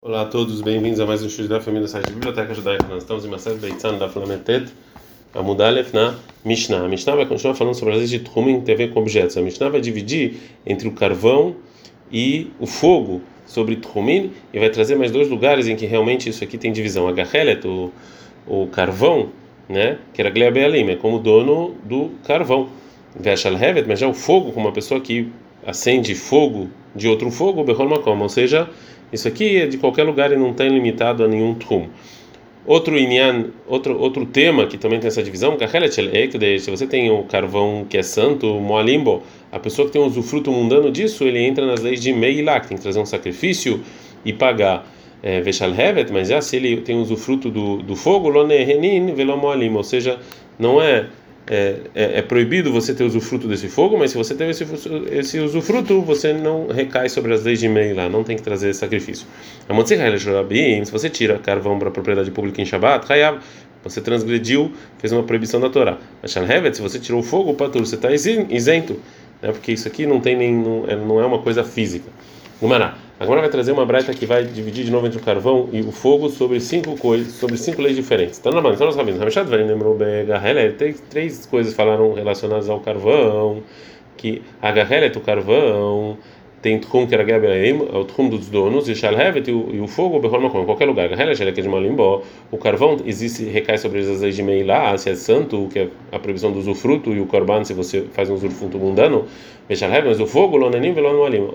Olá a todos, bem-vindos a mais um estudo da família do site Biblioteca Judaica. Nós estamos em Maseret Beitzan da Flamentet, a Mudalef na Mishnah. A Mishnah vai continuar falando sobre as leis de Tchumim que tem a ver com objetos. A Mishnah vai dividir entre o carvão e o fogo sobre Tchumim e vai trazer mais dois lugares em que realmente isso aqui tem divisão. A Gachelet, o, o carvão, né, que era Glea Bealim, é como dono do carvão. Veshal Hevet, mas já o fogo, como uma pessoa que acende fogo de outro fogo, Behol Makom, ou seja, isso aqui é de qualquer lugar e não está limitado a nenhum trum. Outro inyan, outro outro tema que também tem essa divisão, se você tem o carvão que é santo, moalimbo, a pessoa que tem um usufruto mundano disso, ele entra nas leis de meilá, que tem que trazer um sacrifício e pagar é, veshal hevet, mas já se ele tem usufruto do, do fogo, lonehenin velomoalim, ou seja, não é é, é, é, proibido você ter usufruto desse fogo, mas se você teve esse, esse usufruto, você não recai sobre as leis de meio lá, não tem que trazer sacrifício. Se você tira carvão para propriedade pública em Shabbat, você transgrediu, fez uma proibição da Torá. Mas se você tirou o fogo, patur, você está isento, né? porque isso aqui não tem nem, não, é, não é uma coisa física. Gumará. Agora vai trazer uma braita que vai dividir de novo entre o carvão e o fogo sobre cinco coisas, sobre cinco leis diferentes. Então, então nós sabemos, Ramechad Varim lembrou tem três coisas falaram relacionadas ao carvão, que a Gahelet, o carvão, tem Tchum que era Gabeim, o Tchum dos donos, e Shalhevet e o fogo, em qualquer lugar. Gahelet, é de Malimbó, o carvão existe, recai sobre as leis de Meilá, se é santo, que é a proibição do usufruto, e o Korban, se você faz um usufruto mundano, mas o fogo, Lonenim, Velonim, Alim.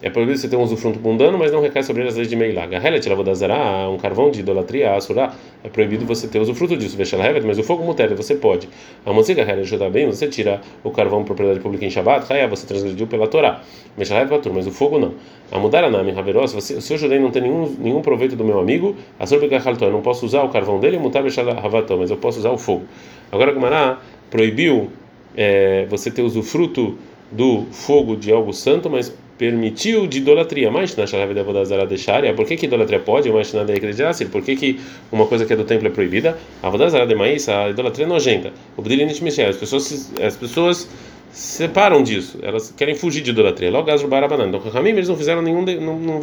É proibido você ter um usufruto mundano, mas não recai sobre as leis de Meilá. Gahelet, Lavodazará, um carvão de idolatria, Asura, é proibido você ter usufruto disso. Veshalahevet, mas o fogo muter, você pode. A Moziga Gahelet, bem, você tira o carvão propriedade pública em Shabbat, Haya, você transgrediu pela Torá. Veshalahevet, mas o fogo não. A Mudaranami, Haveró, se você, se eu judei não tem nenhum, nenhum proveito do meu amigo, a Sorbegahalto, eu não posso usar o carvão dele, Mutar Veshalahavató, mas eu posso usar o fogo. Agora, Gumará proibiu é, você ter usufruto do fogo de algo santo, mas permitiu de idolatria. Mas na chave da Vodazara deixaria, por que, que idolatria pode? Mas na de por que, que uma coisa que é do templo é proibida? A Vodazara de Maísa, a idolatria é nojenta. O Bdilinit Michel, as pessoas, as pessoas separam disso, elas querem fugir de idolatria. Logo, Gazro Barabanan. Então, Ramim, eles não fizeram nenhum, não, não,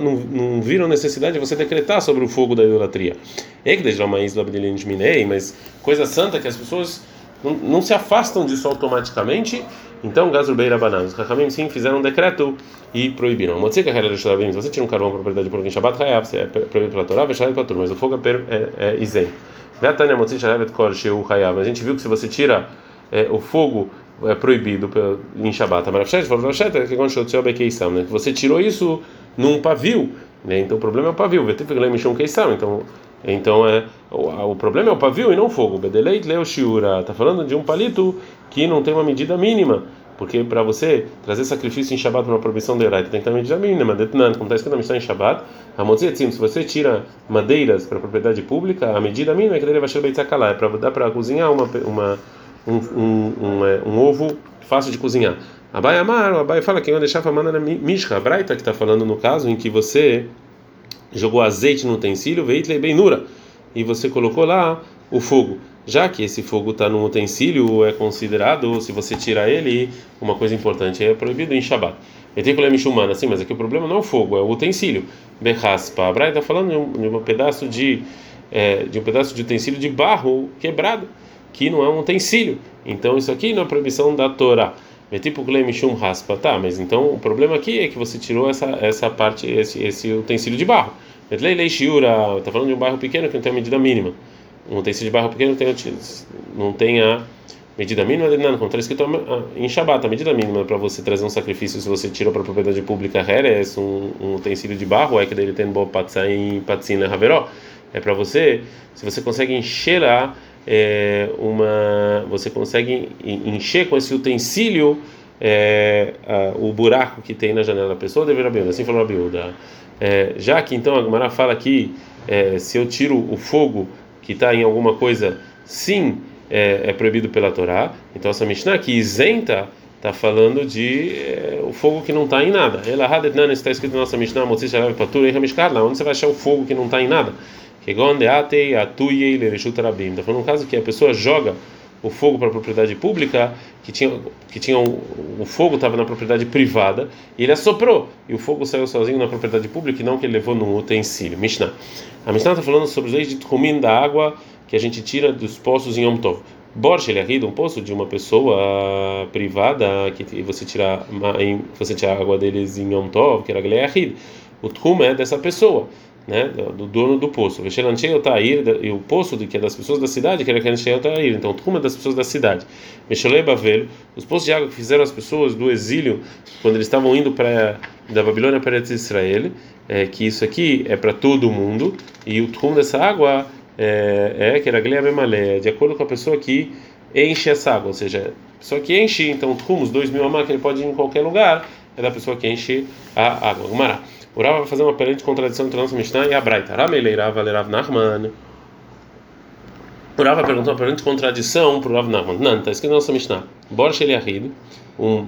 não, não viram necessidade de você decretar sobre o fogo da idolatria. Mas coisa santa que as pessoas não, não se afastam disso automaticamente então, Gazrubeira os Rahamim sim fizeram um decreto e proibiram. Motzika Herel Shavim, se você tira um carvão para propriedade por alguém Shabbat Hayab, é proibido pela Torá, Veshalet para turma, mas o fogo é, é, é isento. Vetania Motzika Sharevet Kor Sheu Hayab, a gente viu que se você tira é, o fogo é proibido em Shabbat, Amarafshet, é que quando Shotzeu Bekeisam, né? Você tirou isso num pavio, né? Então o problema é o pavio, Vetifeglem Mishon Keisam, então então é o, o, problema é o pavio e não o fogo. Bedeleit leo shiura. Está falando de um palito que não tem uma medida mínima. Porque para você trazer sacrifício em Shabbat para uma proibição de Eraita, tem que ter uma medida mínima. Detnan, como está escrito na missão em Shabbat, Hamotzetzim, se você tira madeiras para propriedade pública, a medida mínima é que ele vai ser é para dar para cozinhar uma, uma, um, um, um, é, um, ovo fácil de cozinhar. Abai Amar, Abai fala que eu deixar a na Mishka, a Braita que está falando no caso em que você jogou azeite no utensílio, veitlei bem nura, e você colocou lá o fogo. Já que esse fogo está no utensílio, é considerado, se você tira ele, uma coisa importante, é proibido em Shabbat. Etekulem assim, mas aqui o problema não é o fogo, é o utensílio. Berraspa. A está falando de um, de um, pedaço de, é, de um pedaço de utensílio de barro quebrado, que não é um utensílio. Então isso aqui não é proibição da Torá. É tipo Glemishum raspa, tá? Mas então o problema aqui é que você tirou essa essa parte, esse, esse utensílio de barro. Metlei shiura, tá falando de um barro pequeno que não tem a medida mínima. Um utensílio de barro pequeno não tem, não tem a medida mínima nada, como está escrito em Shabbat, a medida mínima para você trazer um sacrifício se você tirou para a propriedade pública Heres, um, um utensílio de barro, é que dele tem bo patzain patzina haveró. É para você, se você consegue encher é, uma, você consegue encher com esse utensílio é, a, o buraco que tem na janela da pessoa, deverá bem, assim falou a Biúda. É, já que então a Gemara fala que é, se eu tiro o fogo que está em alguma coisa, sim, é, é, proibido pela Torá. Então essa Mishnah que isenta está falando de é, o fogo que não está em nada. Ela está escrito na nossa Mishnah, onde você vai achar o fogo que não está em nada? Está falando um caso que a pessoa joga o fogo para a propriedade pública, que tinha que tinha o fogo estava na propriedade privada, e ele assoprou, e o fogo saiu sozinho na propriedade pública, e não que ele levou num utensílio. Mishnah. A Mishnah está falando sobre os leis de Tchumin da água que a gente tira dos poços em Yom Tov. Borsh, ele é um poço de uma pessoa privada que você tira você tira a água deles em Yom Tov, que era Gleachid. O Tchum é dessa pessoa né, do dono do poço. E o poço que é das pessoas da cidade, que era Tair. Então, Tchum é das pessoas da cidade. Mexolei Bavel, os poços de água que fizeram as pessoas do exílio, quando eles estavam indo para da Babilônia para Israel, é, que isso aqui é para todo mundo, e o Tchum dessa água é, é que era Glea Memalé, de acordo com a pessoa que enche essa água, ou seja, a pessoa que enche, então, Tchum, os dois mil amar, que ele pode ir em qualquer lugar, é da pessoa que enche a água. Gumará. O Rava vai fazer uma aparente contradição entre a nossa Mishnah e a Braita. Ramelei Rava Lerav Nachman. O Rava perguntou uma aparente contradição para o Rav Nachman. Não, está escrito na nossa Mishnah. Borsh Eliahid, um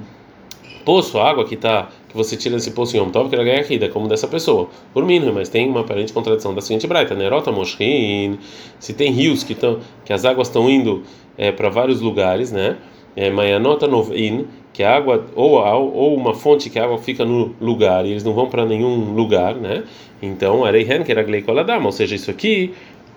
poço, água que tá que você tira desse poço em Yom Tov, que era ganha como dessa pessoa. Por mim, mas tem uma aparente contradição da seguinte braita, Nerota Moshrin, se tem rios que estão que as águas estão indo é, para vários lugares, né? É, Mayanota Novin, que a água ou ou uma fonte que a água fica no lugar e eles não vão para nenhum lugar, né? Então, areihen que era gleikoladama, ou seja, isso aqui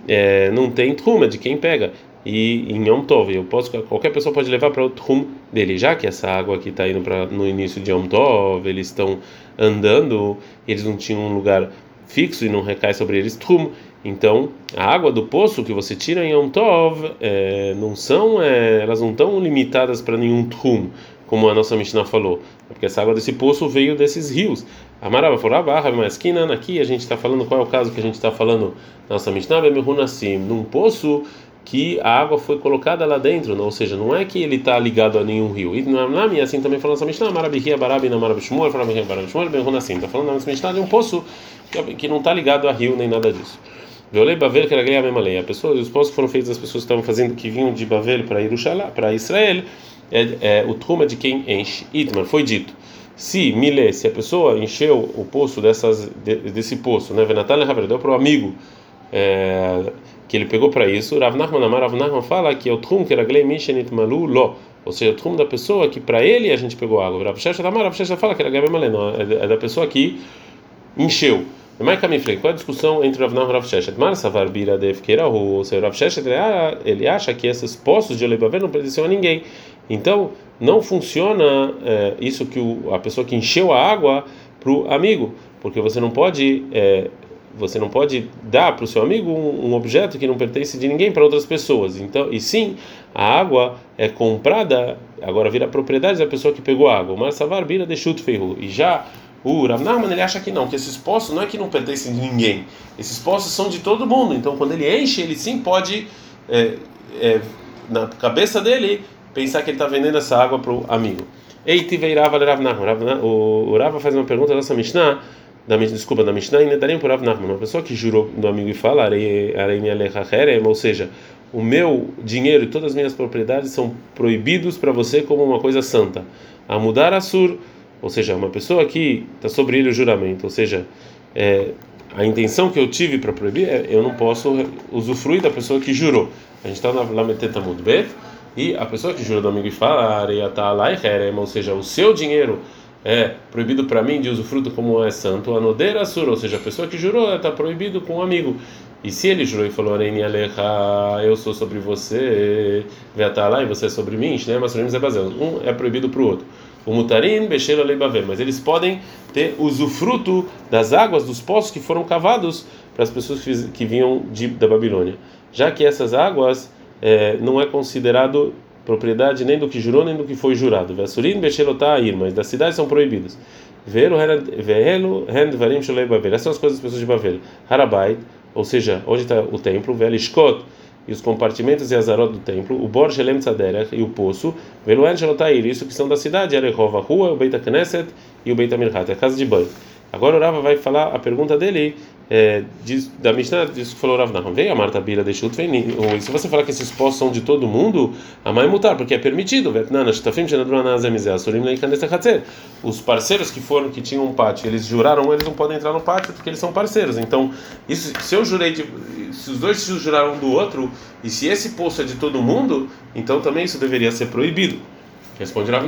é, não tem truma de quem pega. E em Yom Tov, eu posso qualquer pessoa pode levar para o trum dele, já que essa água aqui está indo para no início de Yom Tov, eles estão andando, eles não tinham um lugar fixo e não recai sobre eles trum. Então, a água do poço que você tira em Yom Tov, é, não são, é, elas não estão limitadas para nenhum trum como a nossa Mishnah falou, porque essa água desse poço veio desses rios. Amarava forava, mas esquina aqui a gente está falando qual é o caso que a gente está falando nossa Mishnah, assim, num poço que a água foi colocada lá dentro, ou seja, não é que ele está ligado a nenhum rio. E assim também falando nossa Mishnah, Marabihia Barabi na Marabishmuel, Farabihia Barabishmuel, assim, está falando na nossa Mishnah de um poço que não está ligado a rio nem nada disso. Violei Bavel que era a mesma lei. A pessoa, os postos foram feitos das pessoas que estavam fazendo que vinham de Bavel para para Israel é, é o truma de quem enche. Itmar, foi dito. Se Milé, se a pessoa encheu o poço dessas, desse poço, né? Venatal deu para o amigo é, que ele pegou para isso. Rav Nachman Amar, Rav Nachman fala que é o trum que era Glei Mishenit Malu Lo. Ou seja, o trum da pessoa que para ele a gente pegou água. Rav Shesha Amar, Rav Shesha fala que era não, é, é da pessoa que encheu. Mais Kamifrei, qual é a discussão entre Rav Nachman e Rav Sheshet? Mar Savar Bira Defkeirahu, ou seja, Rav Sheshet ele acha que esses poços de Olebaver não pertenciam a ninguém. Então, não funciona é, isso que o, a pessoa que encheu a água para o amigo, porque você não pode é, você não pode dar para o seu amigo um, um, objeto que não pertence de ninguém para outras pessoas. Então, e sim, a água é comprada, agora vira propriedade da pessoa que pegou a água. Mas Savar vira de ferro. E já o Rav ele acha que não, que esses poços não é que não pertencem de ninguém. Esses poços são de todo mundo. Então, quando ele enche, ele sim pode é, é, na cabeça dele pensar que ele está vendendo essa água para o amigo. Ei, tiveirava Rav Nachman. O Rava faz uma pergunta da nossa Mishnah, da, desculpa, da Mishnah, ainda daria para Rav Nachman. Uma pessoa que jurou do amigo e fala, ou seja, o meu dinheiro e todas as minhas propriedades são proibidos para você como uma coisa santa. A mudar a sur, ou seja, uma pessoa que está sobre ele o juramento, ou seja, é, a intenção que eu tive para proibir é eu não posso usufruir da pessoa que jurou. A gente está na Lameteta Mudbet. E a pessoa que jura do amigo e fala, ou seja, o seu dinheiro é proibido para mim de usufruto como é santo, anodeira sur, ou seja, a pessoa que jurou está proibido com um amigo. E se ele jurou e falou, eu sou sobre você, lá e você é sobre mim, né? mas um é proibido para o outro. O mutarim, becheira leibaver, mas eles podem ter usufruto das águas dos poços que foram cavados para as pessoas que vinham de, da Babilônia, já que essas águas é, não é considerado propriedade nem do que jurou nem do que foi jurado. Vesurin ir, mas das cidades são proibidas. Velo rend varim sholei bavel. Essas são as coisas das pessoas de Bavel. Harabait, ou seja, onde está o templo, Velishkot, e os compartimentos e azarot do templo, o Bor Shelem Tzaderech e o poço, Veluen Shelotair, isso que são da cidade, Arehov, a rua, o Beit Knesset e o Beit Mirhat, a casa de banho. Agora o Rava vai falar a pergunta dele é, diz, da Mishnah, diz que falou Rav Nahum, a Marta Bira de Shut. E se você falar que esses postos são de todo mundo, a mãe mutar, porque é permitido. Os parceiros que foram, que tinham um pátio, eles juraram, eles não podem entrar no pátio porque eles são parceiros. Então, isso, se eu jurei, de, se os dois juraram um do outro, e se esse poço é de todo mundo, então também isso deveria ser proibido. Responde Rav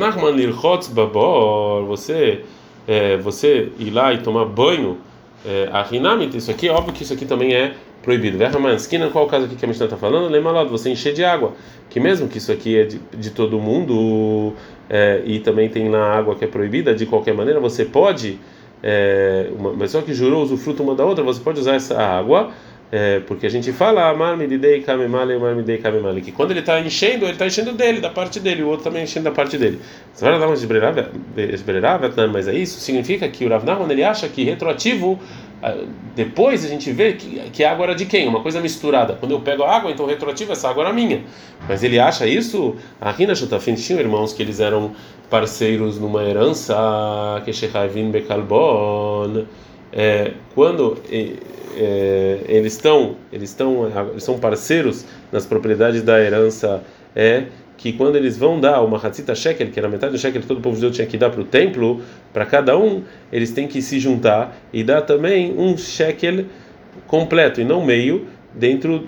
babor, você, é, você ir lá e tomar banho é, a Rinamit, isso aqui, óbvio que isso aqui também é proibido. Verramansquina, qual o caso aqui que a Mishnah está falando? Lembra você encher de água. Que mesmo que isso aqui é de, de todo mundo é, e também tem lá água que é proibida, de qualquer maneira, você pode, é, uma pessoa que jurou usufruto uma da outra, você pode usar essa água. É, porque a gente fala que quando ele está enchendo, ele está enchendo dele, da parte dele, o outro também enchendo da parte dele. Você vai dar uma mas é isso? Significa que o Rav Nahman ele acha que retroativo, ah, depois a gente vê que, que a água era de quem? Uma coisa misturada. Quando eu pego a água, então retroativo, essa água era minha. Mas ele acha isso, a Rina Shutafin tinham irmãos que eles eram parceiros numa herança, que Shechavin Bekalbon, é, quando é, eles estão eles estão são parceiros nas propriedades da herança é que quando eles vão dar uma Hatzita Shekel, que era metade do Shekel que todo o povo judeu tinha que dar para o templo, para cada um, eles têm que se juntar e dar também um Shekel completo e não meio dentro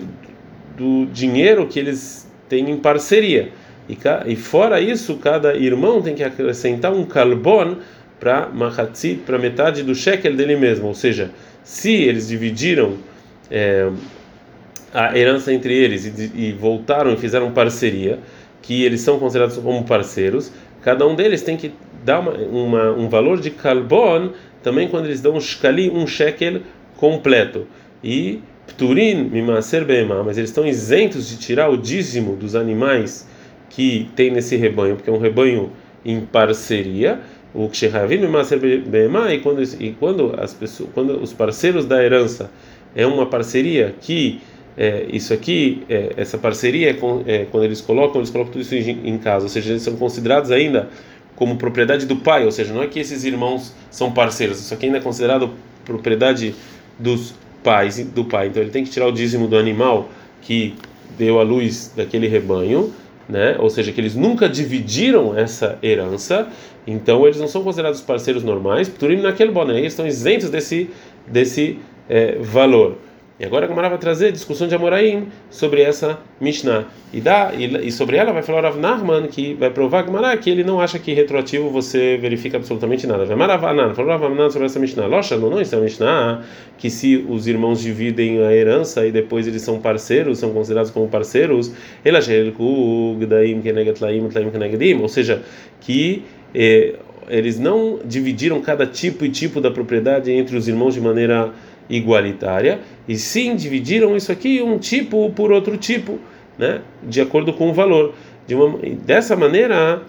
do dinheiro que eles têm em parceria. E, e fora isso, cada irmão tem que acrescentar um Kalbon para Mahatzit, para metade do Shekel dele mesmo, ou seja, se eles dividiram é, a herança entre eles e, e, voltaram e fizeram parceria, que eles são considerados como parceiros, cada um deles tem que dar uma, uma, um valor de carbon também quando eles dão um shkali, um shekel completo. E pturin mimaser bema, mas eles estão isentos de tirar o dízimo dos animais que tem nesse rebanho, porque é um rebanho em parceria o Kshehavim e quando e quando as pessoas quando os parceiros da herança é uma parceria que é, isso aqui é, essa parceria é, é, quando eles colocam eles colocam tudo isso em, em casa. Ou seja eles são considerados ainda como propriedade do pai. Ou seja não é que esses irmãos são parceiros. Isso aqui ainda é considerado propriedade dos pais do pai. Então ele tem que tirar o dízimo do animal que deu a luz daquele rebanho né? Ou seja, que eles nunca dividiram essa herança, então eles não são considerados parceiros normais. Turim naquele boné, eles estão isentos desse desse é, valor. E agora a Gamara vai trazer discussão de Amoraim sobre essa Mishnah. E, dá, e, e sobre ela vai falar Rav Nachman, que vai provar Gamara que ele não acha que retroativo você verifica absolutamente nada. Vai Maravanan, falou Rav Nachman sobre essa Mishnah. Locha, não, não, isso é Mishnah que se os irmãos dividem a herança e depois eles são parceiros, são considerados como parceiros, ou seja, que eh, eles não dividiram cada tipo e tipo da propriedade entre os irmãos de maneira igualitária, e sim dividiram isso aqui um tipo por outro tipo, né, de acordo com o valor. De uma, dessa maneira,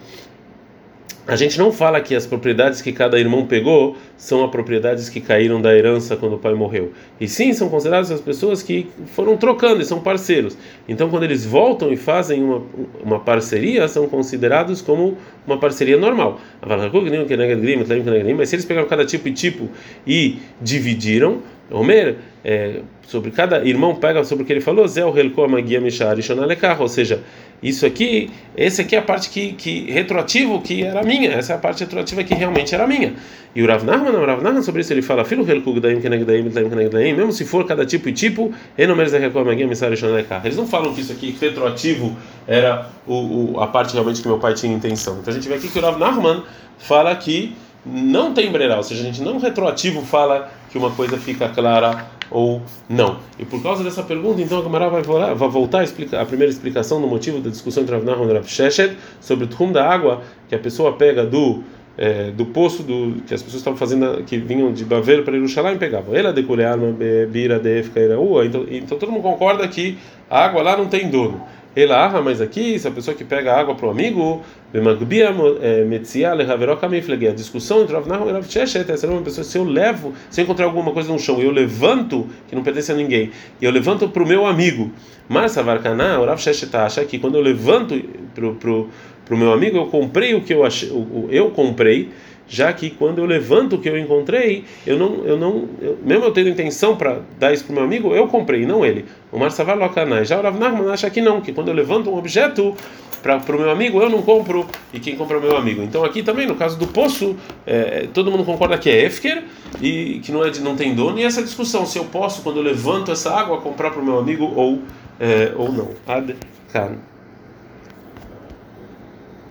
a gente não fala que as propriedades que cada irmão pegou são as propriedades que caíram da herança quando o pai morreu. E sim, são consideradas as pessoas que foram trocando e são parceiros. Então, quando eles voltam e fazem uma, uma parceria, são considerados como uma parceria normal. Mas se eles pegaram cada tipo e tipo e dividiram, Omer, é, sobre cada irmão pega sobre o que ele falou, Zé o ou seja, isso aqui, esse aqui é a parte que, que retroativo que era minha, essa é a parte retroativa que realmente era minha. E o Rav Nachman, o Rav Nachman sobre isso ele fala, filho mesmo se for cada tipo e tipo, eles não falam que isso aqui retroativo era o, o, a parte realmente que meu pai tinha intenção. Então a gente vê aqui que o Rav Nachman fala que não tem brerá, ou seja, a gente não retroativo fala que uma coisa fica clara ou não. E por causa dessa pergunta, então a Gamara vai, vai voltar a, explicar, a primeira explicação do motivo da discussão entre Rav Nahum e Rav Sheshet sobre o trum da água que a pessoa pega do é, do poço do que as pessoas estavam fazendo que vinham de Bavel para Jerusalém pegavam. Ela decure arma bira de então então todo mundo concorda que a água lá não tem dono. Ela, mas aqui, se a pessoa que pega água para o amigo, a discussão entre Rav Nahum e Rav Sheshet, essa é uma pessoa, se eu levo, se eu encontrar alguma coisa no chão eu levanto, que não pertence a ninguém, e eu levanto para o meu amigo, mas Savarkaná, o Rav Sheshet acha que quando eu levanto para o meu amigo, eu comprei o que eu achei, eu comprei, já que quando eu levanto o que eu encontrei, eu não, eu não, eu, mesmo eu tendo intenção para dar isso para meu amigo, eu comprei, não ele. O Marsavar Lokanai. Já o Rav Nachman acha que não, que quando eu levanto um objeto para o meu amigo, eu não compro e quem compra é o meu amigo. Então aqui também, no caso do poço, é, todo mundo concorda que é Efker e que não, é, não tem dono, e essa discussão, se eu posso, quando eu levanto essa água, comprar para o meu amigo ou, é, ou não. Ad kan.